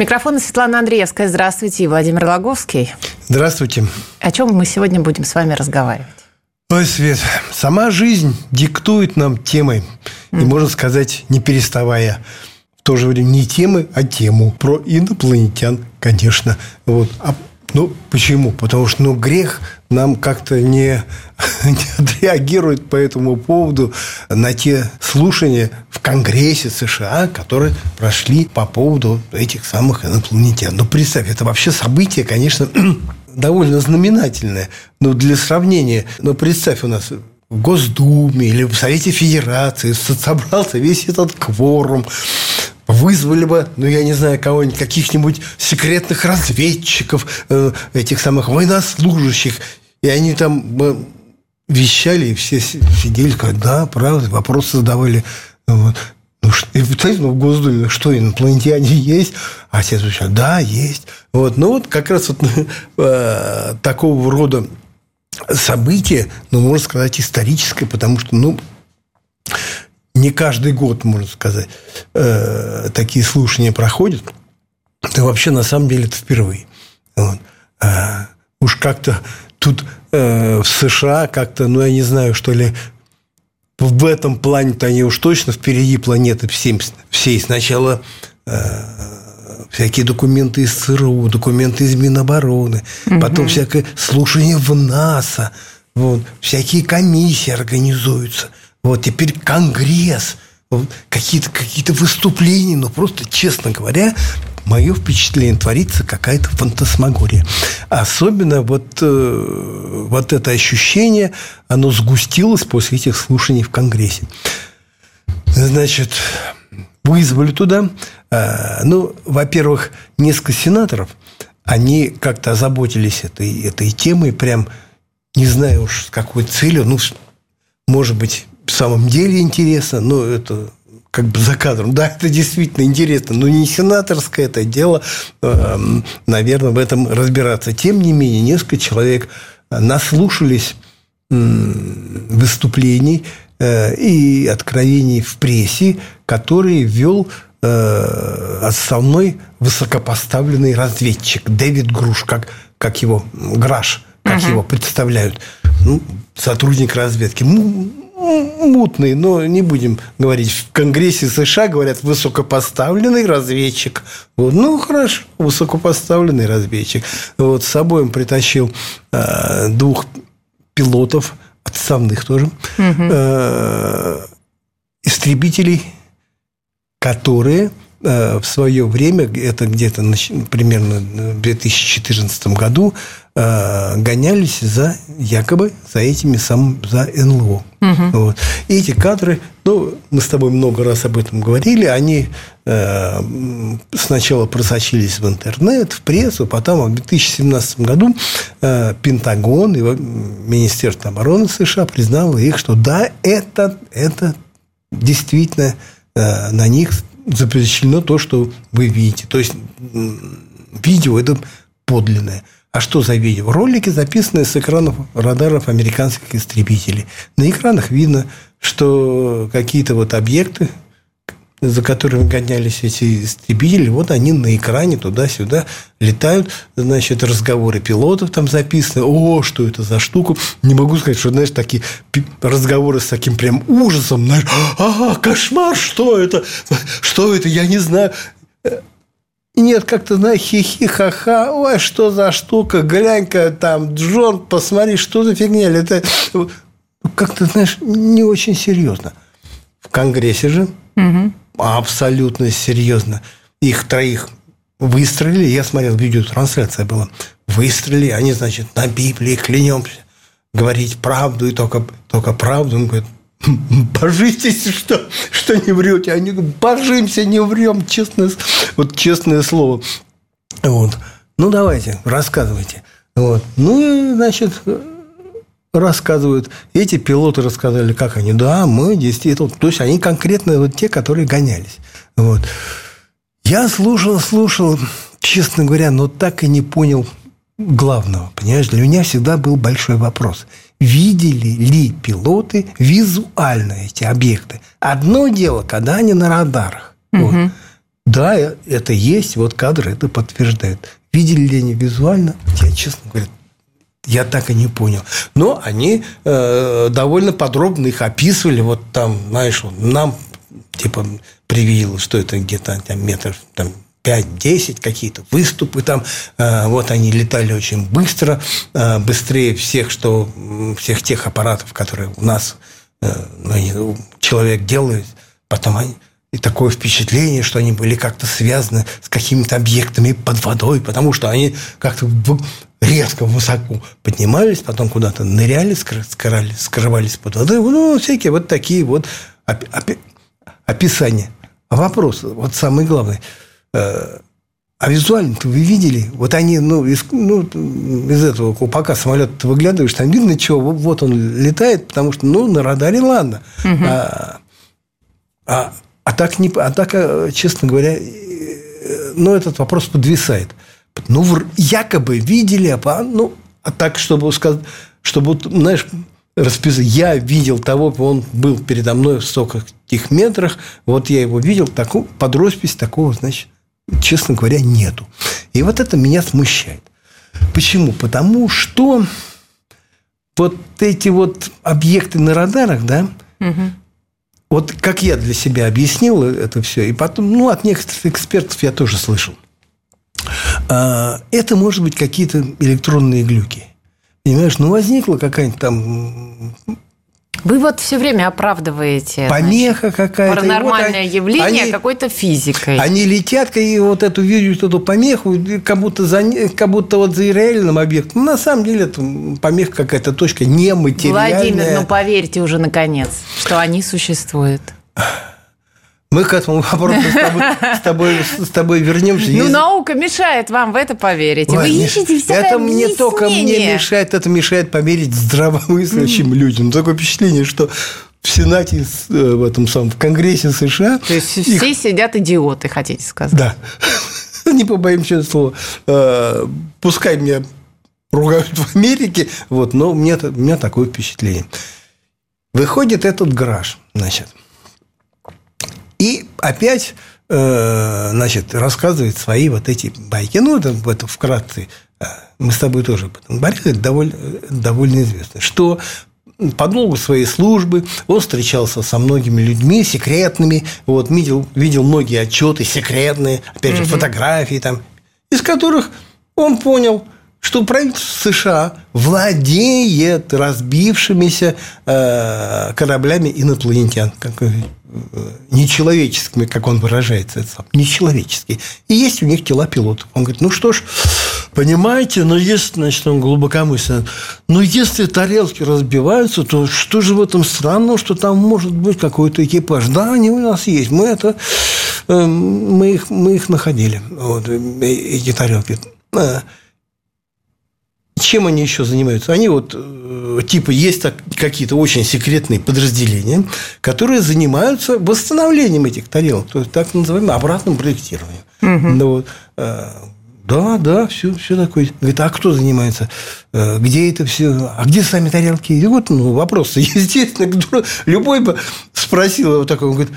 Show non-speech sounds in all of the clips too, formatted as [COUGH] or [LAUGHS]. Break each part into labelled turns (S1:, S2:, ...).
S1: Микрофон Светлана Андреевская. Здравствуйте. И Владимир Логовский.
S2: Здравствуйте.
S1: О чем мы сегодня будем с вами разговаривать?
S2: Ой, Свет, сама жизнь диктует нам темы. Mm. И, можно сказать, не переставая. В то же время не темы, а тему. Про инопланетян, конечно. Вот. А ну, почему? Потому что ну, грех нам как-то не, [LAUGHS] не отреагирует по этому поводу на те слушания в Конгрессе США, которые прошли по поводу этих самых инопланетян. Ну, представь, это вообще событие, конечно, [CLEARS THROAT] довольно знаменательное. Но для сравнения, ну, представь, у нас в Госдуме или в Совете Федерации собрался весь этот кворум, вызвали бы, ну, я не знаю, кого-нибудь, каких-нибудь секретных разведчиков, э, этих самых военнослужащих, и они там бы вещали, и все сидели, да, правда, вопросы задавали. Вот. Ну, и, знаете, ну, в Госдуме, что, инопланетяне [LAUGHS] есть? А все отвечают, да, есть. Вот. Ну, вот как раз вот [LAUGHS] э, такого рода событие, ну, можно сказать, историческое, потому что, ну, не каждый год, можно сказать, э, такие слушания проходят. Да вообще, на самом деле, это впервые. Вот. А, уж как-то тут э, в США как-то, ну, я не знаю, что ли, в этом плане-то они уж точно впереди планеты всем, всей. Сначала э, всякие документы из ЦРУ, документы из Минобороны, угу. потом всякое слушание в НАСА, вот, всякие комиссии организуются – вот теперь Конгресс, какие-то какие выступления, но просто, честно говоря, мое впечатление творится какая-то фантасмагория. Особенно вот, э, вот это ощущение, оно сгустилось после этих слушаний в Конгрессе. Значит, вызвали туда. Э, ну, во-первых, несколько сенаторов, они как-то озаботились этой, этой темой, прям не знаю уж с какой целью, ну, может быть, в самом деле интересно, но это как бы за кадром. Да, это действительно интересно, но не сенаторское это дело, эм, наверное, в этом разбираться. Тем не менее, несколько человек наслушались выступлений э, и откровений в прессе, которые вел э, основной высокопоставленный разведчик Дэвид Груш, как, как его Граш, как угу. его представляют, ну, сотрудник разведки мутный, но не будем говорить. В Конгрессе США говорят высокопоставленный разведчик. Вот, ну, хорошо, высокопоставленный разведчик. Вот, с собой он притащил э, двух пилотов, отставных тоже, угу. э, истребителей, которые э, в свое время, это где-то примерно в 2014 году, Э, гонялись за якобы за этими самым за НЛО. Угу. Вот. И эти кадры, ну, мы с тобой много раз об этом говорили, они э, сначала просочились в интернет, в прессу, потом в 2017 году э, Пентагон и Министерство обороны США признало их, что да, это, это действительно э, на них запрещено то, что вы видите. То есть видео это подлинное. А что за видео? Ролики, записанные с экранов радаров американских истребителей. На экранах видно, что какие-то вот объекты, за которыми гонялись эти истребители, вот они на экране туда-сюда летают, значит, разговоры пилотов там записаны, о, что это за штука, не могу сказать, что, знаешь, такие разговоры с таким прям ужасом, знаешь, ага, кошмар, что это, что это, я не знаю, нет, как-то, знаешь, хихи-ха-ха, ой, что за штука, глянь-ка там, Джон, посмотри, что за фигня летает. Как-то, знаешь, не очень серьезно. В Конгрессе же угу. абсолютно серьезно. Их троих выстрелили, я смотрел, видеотрансляция была, выстрелили, они, значит, на Библии клянемся говорить правду и только, только правду. Он говорит, Божитесь, что, что не врете. Они говорят, божимся, не врем, честное, вот честное слово. Вот. Ну, давайте, рассказывайте. Вот. Ну, и, значит, рассказывают. Эти пилоты рассказали, как они. Да, мы действительно... То есть, они конкретно вот те, которые гонялись. Вот. Я слушал, слушал, честно говоря, но так и не понял главного. Понимаешь, для меня всегда был большой вопрос. Видели ли пилоты визуально эти объекты? Одно дело, когда они на радарах. Угу. Вот. Да, это есть, вот кадры это подтверждают. Видели ли они визуально? Я, честно говоря, я так и не понял. Но они э, довольно подробно их описывали. Вот там, знаешь, нам типа привил, что это где-то там метров там, 5-10 какие-то выступы там. Э, вот они летали очень быстро, э, быстрее всех, что, всех тех аппаратов, которые у нас э, ну, человек делает. Потом они, и такое впечатление, что они были как-то связаны с какими-то объектами под водой, потому что они как-то резко высоко поднимались, потом куда-то ныряли, скрывались, скрывались под водой. Ну, всякие вот такие вот описания. Вопрос, вот самый главный. А визуально-то вы видели? Вот они, ну, из, ну, из этого купака самолета выглядываешь, там видно, что вот он летает, потому что, ну, на радаре ладно. Угу. А, а, а, так, не, а так, э, честно говоря, э, ну, этот вопрос подвисает. Ну, якобы видели, а, ну, а так, чтобы сказать, чтобы, знаешь, расписать, я видел того, он был передо мной в стольких метрах, вот я его видел, такую, под роспись такого, значит, честно говоря, нету. И вот это меня смущает. Почему? Потому что вот эти вот объекты на радарах, да, угу. вот как я для себя объяснил это все, и потом, ну, от некоторых экспертов я тоже слышал. А, это может быть какие-то электронные глюки. Понимаешь, ну возникла какая-нибудь там
S1: вы вот все время оправдываете
S2: помеха какая-то.
S1: Паранормальное вот явление они, какой-то физикой.
S2: Они летят и вот эту видят эту помеху, как будто за как будто вот за реальным объектом. Ну, на самом деле это помеха какая-то точка нематериальная.
S1: Владимир, ну поверьте уже наконец, что они существуют.
S2: Мы к этому вопросу с тобой, [LAUGHS] с тобой, с тобой вернемся.
S1: Ну, Есть... наука мешает вам в это поверить. Ой, Вы ищете всякое
S2: Это мне только мне мешает, это мешает поверить здравомыслящим mm. людям. Такое впечатление, что в Сенате, э, в этом самом, в Конгрессе США...
S1: То есть, их... все сидят идиоты, хотите сказать?
S2: Да. [LAUGHS] Не побоимся слова. Э, пускай меня ругают в Америке, вот, но у меня, у меня такое впечатление. Выходит этот гараж, значит, опять э, значит, рассказывает свои вот эти байки. Ну, это, это вкратце. Э, мы с тобой тоже об этом говорили. Это довольно, довольно известно. Что по долгу своей службы он встречался со многими людьми секретными, вот, видел, видел многие отчеты секретные, опять же, угу. фотографии там, из которых он понял, что правительство США владеет разбившимися э, кораблями инопланетян, как нечеловеческими, как он выражается, это нечеловеческие. И есть у них тела пилотов. Он говорит, ну что ж, понимаете, но если, значит, он глубокомысленно, но если тарелки разбиваются, то что же в этом странного, что там может быть какой-то экипаж? Да, они у нас есть, мы это, эм, мы их, мы их находили, вот, э, эти тарелки. Чем они еще занимаются? Они вот, э, типа, есть какие-то очень секретные подразделения, которые занимаются восстановлением этих тарелок, то есть так называемым обратным проектированием. Угу. Ну, вот, э, да, да, все, все такое. Говорит, а кто занимается? Э, где это все? А где сами тарелки? И вот ну, вопрос, [LAUGHS] естественно, любой бы спросил его такой, он говорит,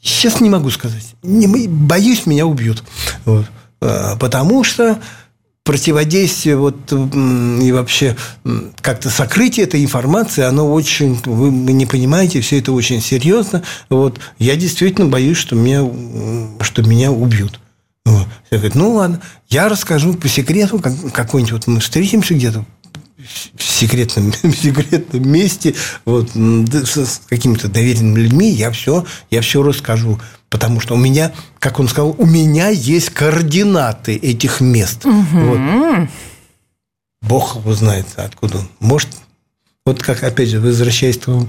S2: сейчас не могу сказать, не, боюсь, меня убьют. Вот. Потому что противодействие вот, и вообще как-то сокрытие этой информации, оно очень, вы не понимаете, все это очень серьезно. Вот, я действительно боюсь, что меня, что меня убьют. Вот. Я говорю, ну ладно, я расскажу по секрету, как, какой-нибудь вот мы встретимся где-то в секретном, [LAUGHS] в секретном месте, вот, с какими-то доверенными людьми, я все, я все расскажу. Потому что у меня, как он сказал, у меня есть координаты этих мест. Угу. Вот. Бог его знает, откуда он. Может, Вот как, опять же, возвращаясь к твоему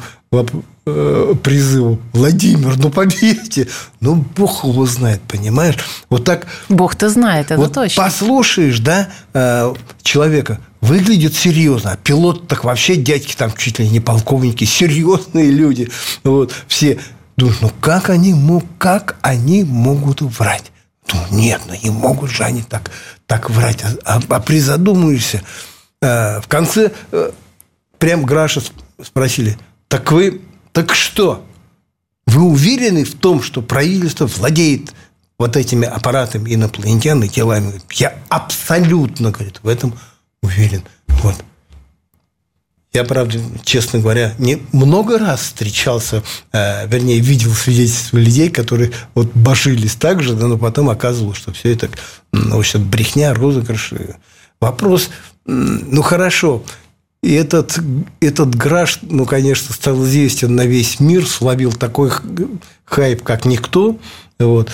S2: э, призыву, Владимир, ну поверьте, ну Бог его знает, понимаешь? Вот так...
S1: Бог-то знает, это
S2: вот
S1: точно.
S2: Послушаешь, да, э, человека, выглядит серьезно, а пилот так вообще дядьки там чуть ли не полковники, серьезные люди, вот, все Думаешь, ну как они, мог, как они могут врать? Ну нет, ну не могут же они так, так врать. А, а призадумаешься, э, в конце прям Граша спросили, так вы, так что? Вы уверены в том, что правительство владеет вот этими аппаратами инопланетян и телами? Я абсолютно, говорит, в этом уверен. Вот. Я, правда, честно говоря, не много раз встречался, э, вернее, видел свидетельства людей, которые вот божились так же, да, но потом оказывалось, что все это, ну, в брехня, розыгрыш. Вопрос, ну, хорошо, и этот, этот граш, ну, конечно, стал известен на весь мир, словил такой хайп, как никто. Вот.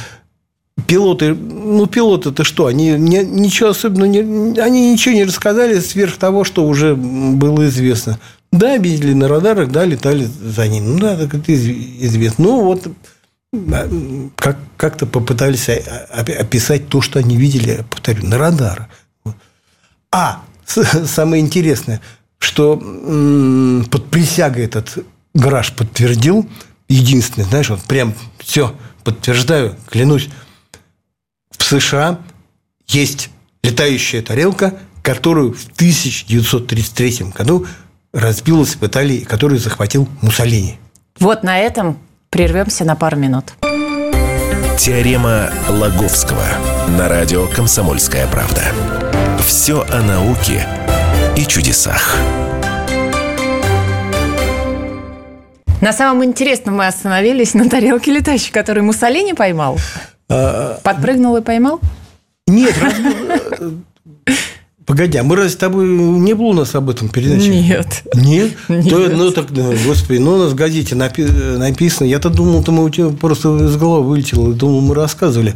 S2: Пилоты, ну, пилоты это что? Они не, ничего особенно не, они ничего не рассказали сверх того, что уже было известно. Да, видели на радарах, да, летали за ним. Ну, да, так это известно. Ну, вот как, как-то попытались описать то, что они видели, повторю, на радарах. А, [LAUGHS] самое интересное, что под присягой этот гараж подтвердил, единственный, знаешь, вот прям все подтверждаю, клянусь, в США есть летающая тарелка, которую в 1933 году разбилась в Италии, которую захватил Муссолини.
S1: Вот на этом прервемся на пару минут.
S3: Теорема Лаговского на радио «Комсомольская правда». Все о науке и чудесах.
S1: На самом интересном мы остановились на тарелке летающей, которую Муссолини поймал. А, Подпрыгнул и поймал?
S2: Нет, Погоди, а мы разве с тобой не было у нас об этом передаче?
S1: Нет.
S2: Нет? Нет. То, ну, так, господи, ну, у нас в газете написано. Я-то думал, что мы у тебя просто из головы вылетело. Думал, мы рассказывали.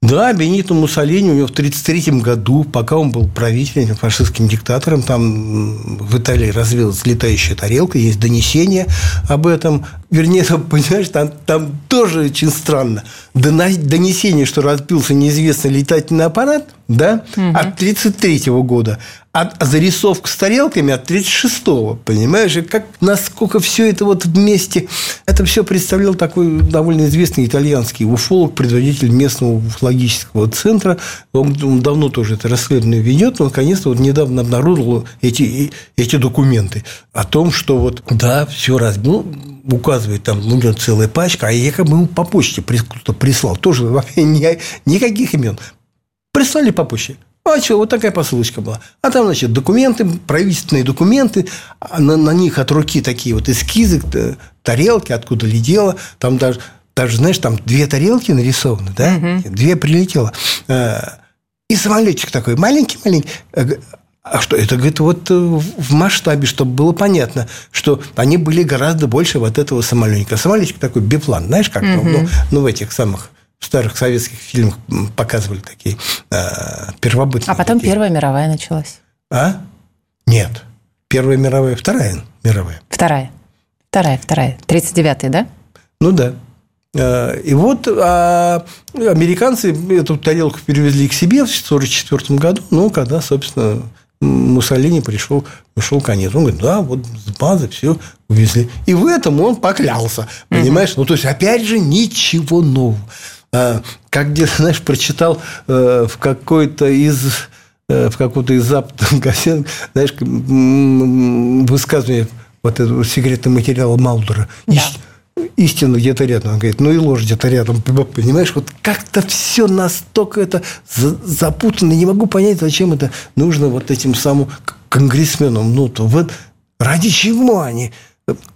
S2: Да, Бенито Муссолини у него в 1933 году, пока он был правителем, фашистским диктатором, там в Италии развилась летающая тарелка, есть донесение об этом. Вернее, понимаешь, там, там тоже очень странно. Донесение, что разбился неизвестный летательный аппарат, да, угу. от 1933 года а зарисовка с тарелками от 36-го, понимаешь? И как, насколько все это вот вместе... Это все представлял такой довольно известный итальянский уфолог, предводитель местного уфологического центра. Он, он давно тоже это расследование ведет, но наконец-то вот недавно обнаружил эти, эти документы о том, что вот, да, все раз, ну, указывает там, ну, целая пачка, а якобы ему по почте прислал. Тоже никаких имен. Прислали по почте. А что, вот такая посылочка была. А там, значит, документы, правительственные документы, а на, на них от руки такие вот эскизы, тарелки, откуда летело. Там даже, даже, знаешь, там две тарелки нарисованы, да? Угу. Две прилетело. А, и самолетик такой маленький-маленький. А что это, говорит, вот э, в масштабе, чтобы было понятно, что они были гораздо больше вот этого самолетика. Самолетик такой биплан, знаешь, как угу. ну, ну, в этих самых в старых советских фильмах показывали такие э, первобытные.
S1: А потом
S2: такие.
S1: Первая мировая началась.
S2: А? Нет. Первая мировая, вторая мировая.
S1: Вторая. Вторая, вторая. 39-й, да?
S2: Ну да. Э, и вот а американцы эту тарелку перевезли к себе в 1944 году, ну, когда, собственно, Муссолини пришел, пришел конец. Он говорит, да, вот с базы все увезли. И в этом он поклялся. Понимаешь? Ну, то есть, опять же, ничего нового. А, как где [LAUGHS] знаешь, прочитал э, в какой-то из э, в какой-то из западных [LAUGHS] газет, знаешь, высказывание вот этого секретного материала Малдера. Да. Истина где-то рядом. Он говорит, ну и ложь где-то рядом. [LAUGHS] Понимаешь, вот как-то все настолько это запутано. Не могу понять, зачем это нужно вот этим самым конгрессменам. Ну, то вот ради чего они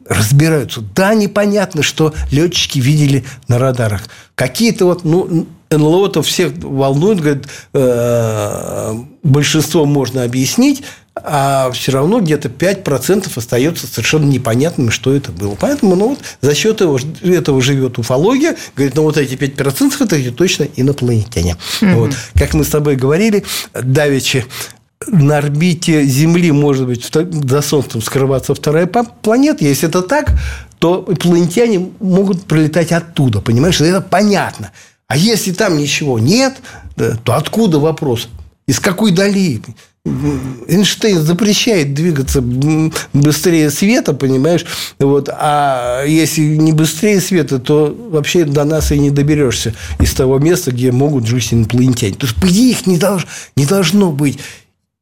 S2: разбираются. Да, непонятно, что летчики видели на радарах. Какие-то вот, ну, НЛО-то всех волнует, говорит, э, большинство можно объяснить, а все равно где-то 5% остается совершенно непонятным, что это было. Поэтому ну, вот, за счет этого, этого живет уфология. Говорит, ну вот эти 5% это точно инопланетяне. Mm-hmm. Вот. Как мы с тобой говорили, Давичи на орбите Земли может быть за Солнцем скрываться вторая планета. Если это так, то инопланетяне могут прилетать оттуда. Понимаешь, это понятно. А если там ничего нет, то откуда вопрос? Из какой дали? Эйнштейн запрещает двигаться быстрее света, понимаешь? Вот. А если не быстрее света, то вообще до нас и не доберешься из того места, где могут жить инопланетяне. То есть, по идее, их не, долж, не должно быть.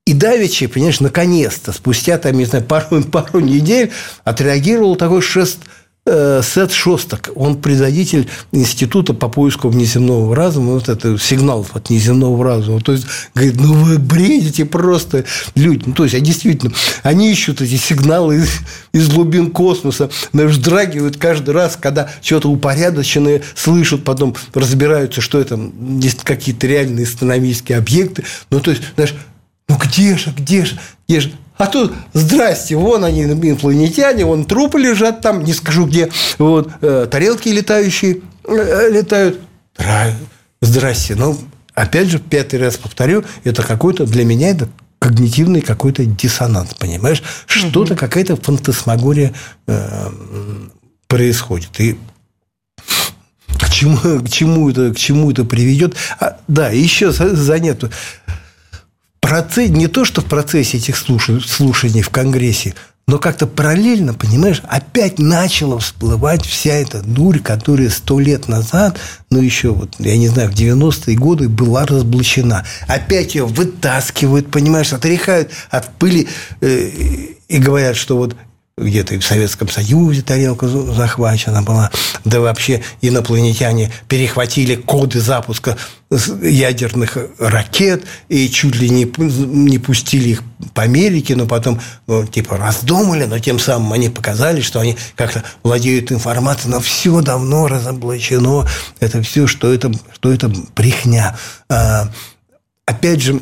S2: И Давичи, понимаешь, наконец-то, спустя, там, не знаю, пару, [LAUGHS] пару недель отреагировал такой шест – Э, Сет Шостак, он предводитель института по поиску внеземного разума, вот это сигнал от неземного разума. То есть, говорит, ну вы бредите просто, люди. Ну, то есть, а действительно, они ищут эти сигналы из, из глубин космоса, вздрагивают каждый раз, когда что-то упорядоченное слышат, потом разбираются, что это какие-то реальные астрономические объекты. Ну, то есть, знаешь, ну где же, где же, где же? А тут, здрасте, вон они, инопланетяне, вон трупы лежат там, не скажу где, вот, э, тарелки летающие э, летают. Здрасте. Ну, опять же, пятый раз повторю, это какой-то, для меня это когнитивный какой-то диссонанс, понимаешь? Что-то, какая-то фантасмагория э, происходит. И к чему, к чему, это, к чему это приведет? А, да, еще занятно процессе, не то, что в процессе этих слушаний в Конгрессе, но как-то параллельно, понимаешь, опять начала всплывать вся эта дурь, которая сто лет назад, ну, еще, вот, я не знаю, в 90-е годы была разоблачена. Опять ее вытаскивают, понимаешь, отряхают от пыли э, и говорят, что вот где-то и в Советском Союзе тарелка захвачена была, да вообще инопланетяне перехватили коды запуска ядерных ракет и чуть ли не, не пустили их по Америке, но потом ну, типа раздумали, но тем самым они показали, что они как-то владеют информацией, но все давно разоблачено, это все, что это, что это брехня. А, опять же,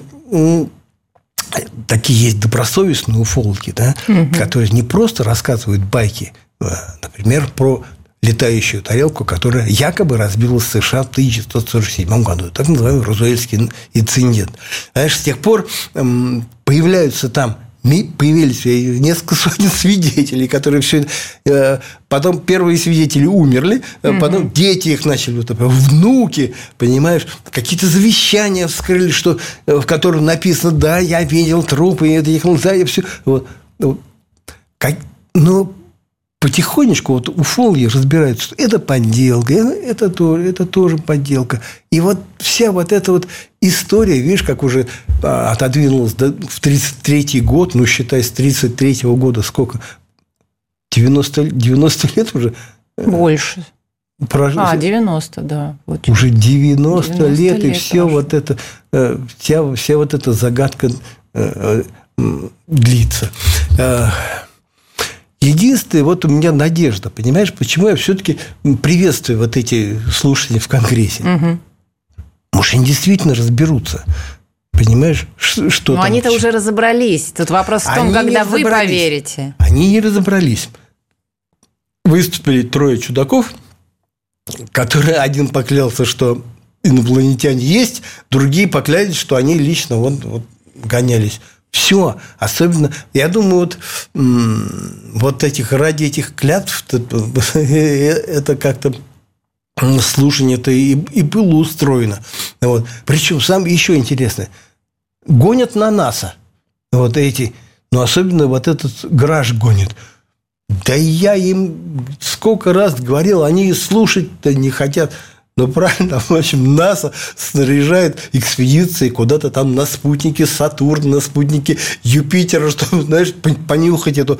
S2: такие есть добросовестные уфологи, да, угу. которые не просто рассказывают байки, а, например, про летающую тарелку, которая якобы разбилась в США в 1947 году. Так называемый Розуэльский инцидент. Знаешь, с тех пор появляются там появились несколько сотен [LAUGHS] свидетелей, которые все э, потом первые свидетели умерли, угу. потом дети их начали, вот, внуки, понимаешь, какие-то завещания вскрыли, что, э, в котором написано, да, я видел трупы, это ехал, да, я все. Вот. Как, но потихонечку вот уфологи разбираются, что это подделка, это, тоже, это тоже подделка. И вот вся вот эта вот история, видишь, как уже а, отодвинулась до, в 33 год, ну, считай, с 33 -го года сколько? 90, 90 лет уже?
S1: Больше. Прошло, а, 90, да.
S2: Вот. Уже 90, 90 лет, лет, и все прошло. вот это, э, вся, вся вот эта загадка э, длится. Единственное, вот у меня надежда, понимаешь, почему я все-таки приветствую вот эти слушания в Конгрессе. Угу. Может, они действительно разберутся. Понимаешь, что
S1: Но они-то уже разобрались. Тут вопрос в том, они когда вы поверите.
S2: Они не разобрались. Выступили трое чудаков, которые один поклялся, что инопланетяне есть, другие поклялись, что они лично вот, вот гонялись все. Особенно, я думаю, вот, вот этих, ради этих клятв [LAUGHS] это как-то слушание-то и, и было устроено. Вот. Причем, сам еще интересно, гонят на НАСА вот эти, но особенно вот этот гараж гонит. Да я им сколько раз говорил, они слушать-то не хотят. Ну, правильно, в общем, НАСА снаряжает экспедиции куда-то там на спутнике Сатурн, на спутнике Юпитера, чтобы, знаешь, понюхать эту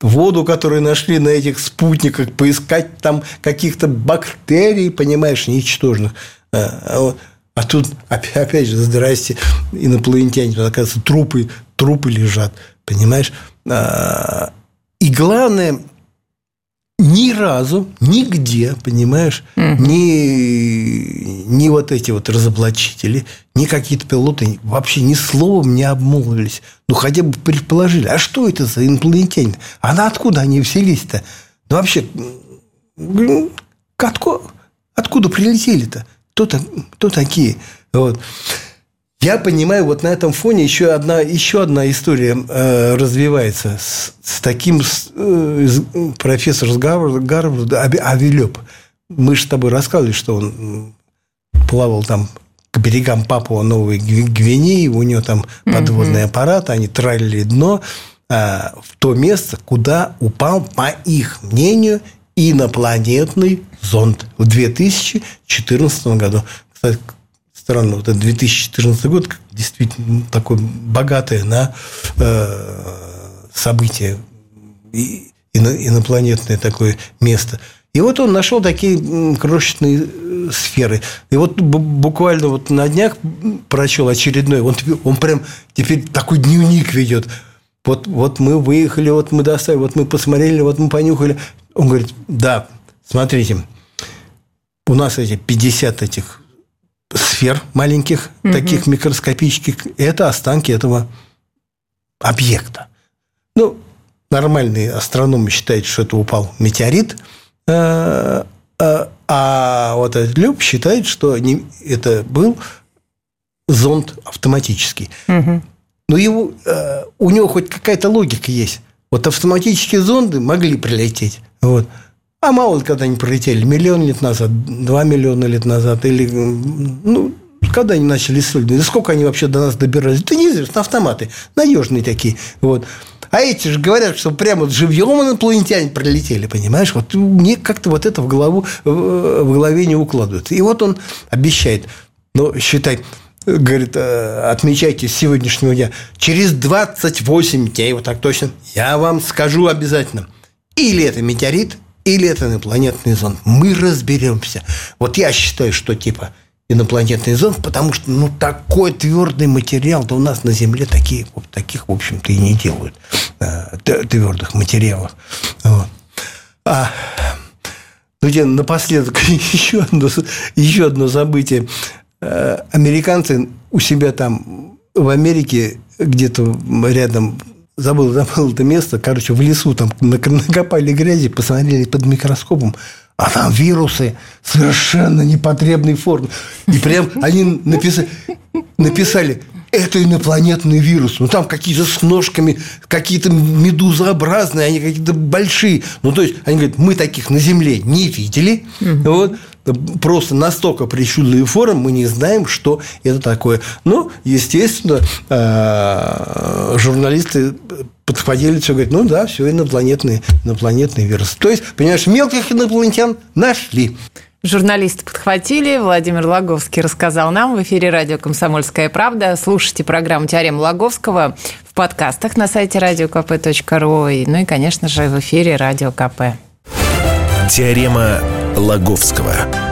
S2: воду, которую нашли на этих спутниках, поискать там каких-то бактерий, понимаешь, ничтожных. А, а тут, опять же, здрасте, инопланетяне, тут, оказывается, трупы, трупы лежат, понимаешь? А, и главное, ни разу, нигде, понимаешь, угу. ни, ни вот эти вот разоблачители, ни какие-то пилоты вообще ни словом не обмолвились. Ну, хотя бы предположили, а что это за инопланетяне? А на откуда они взялись-то? Ну, вообще, откуда, откуда прилетели-то? Кто, кто такие? Вот. Я понимаю, вот на этом фоне еще одна, еще одна история э, развивается с, с таким с, э, профессор с Гарварда, Гарварда Авилеп. Мы же с тобой рассказывали, что он плавал там к берегам Папуа Новой Гвинеи, у него там подводный mm-hmm. аппарат, они тралили дно э, в то место, куда упал, по их мнению, инопланетный зонд в 2014 году. Кстати, странно, вот этот 2014 год действительно такой богатое на э, событие, и, инопланетное такое место. И вот он нашел такие крошечные э, сферы. И вот буквально вот на днях прочел очередной, он, он прям теперь такой дневник ведет. Вот, вот мы выехали, вот мы достали, вот мы посмотрели, вот мы понюхали. Он говорит, да, смотрите, у нас эти 50 этих сфер маленьких, угу. таких микроскопических, это останки этого объекта. Ну, нормальные астрономы считают, что это упал метеорит, э, э, а вот этот Люб считает, что это был зонд автоматический. Угу. Но его, э, у него хоть какая-то логика есть. Вот автоматические зонды могли прилететь. Вот. А мало ли когда они пролетели, миллион лет назад, два миллиона лет назад, или, ну, когда они начали исследовать, сколько они вообще до нас добирались, это неизвестно, автоматы, надежные такие, вот. А эти же говорят, что прямо живьем инопланетяне пролетели, понимаешь? Вот мне как-то вот это в голову в голове не укладывается. И вот он обещает, ну, считай, говорит, «Э, отмечайте с сегодняшнего дня, через 28 дней, вот так точно, я вам скажу обязательно, или это метеорит, или это инопланетный зонд. Мы разберемся. Вот я считаю, что типа инопланетный зонд, потому что ну такой твердый материал, да у нас на Земле такие, таких, в общем-то, и не делают э, твердых материалов. Вот. А ну, напоследок [LAUGHS] еще одно, еще одно событие. Э, американцы у себя там в Америке где-то рядом забыл, [LAUGHS] забыл это место, короче, в лесу там накопали грязи, посмотрели под микроскопом, а там вирусы совершенно непотребной формы. И прям они написали, написали это инопланетный вирус. Ну, там какие-то с ножками, какие-то медузообразные, они какие-то большие. Ну, то есть, они говорят, мы таких на Земле не видели. Угу. Вот просто настолько причудливый форм, мы не знаем, что это такое. Но, естественно, э, журналисты подходили, все говорят, ну да, все инопланетный, инопланетный вирус. То есть, понимаешь, мелких инопланетян нашли.
S1: Журналисты подхватили. Владимир Логовский рассказал нам в эфире радио «Комсомольская правда». Слушайте программу «Теорема Логовского» в подкастах на сайте radiokp.ru. Ну и, конечно же, в эфире «Радио КП».
S3: Теорема Лаговского.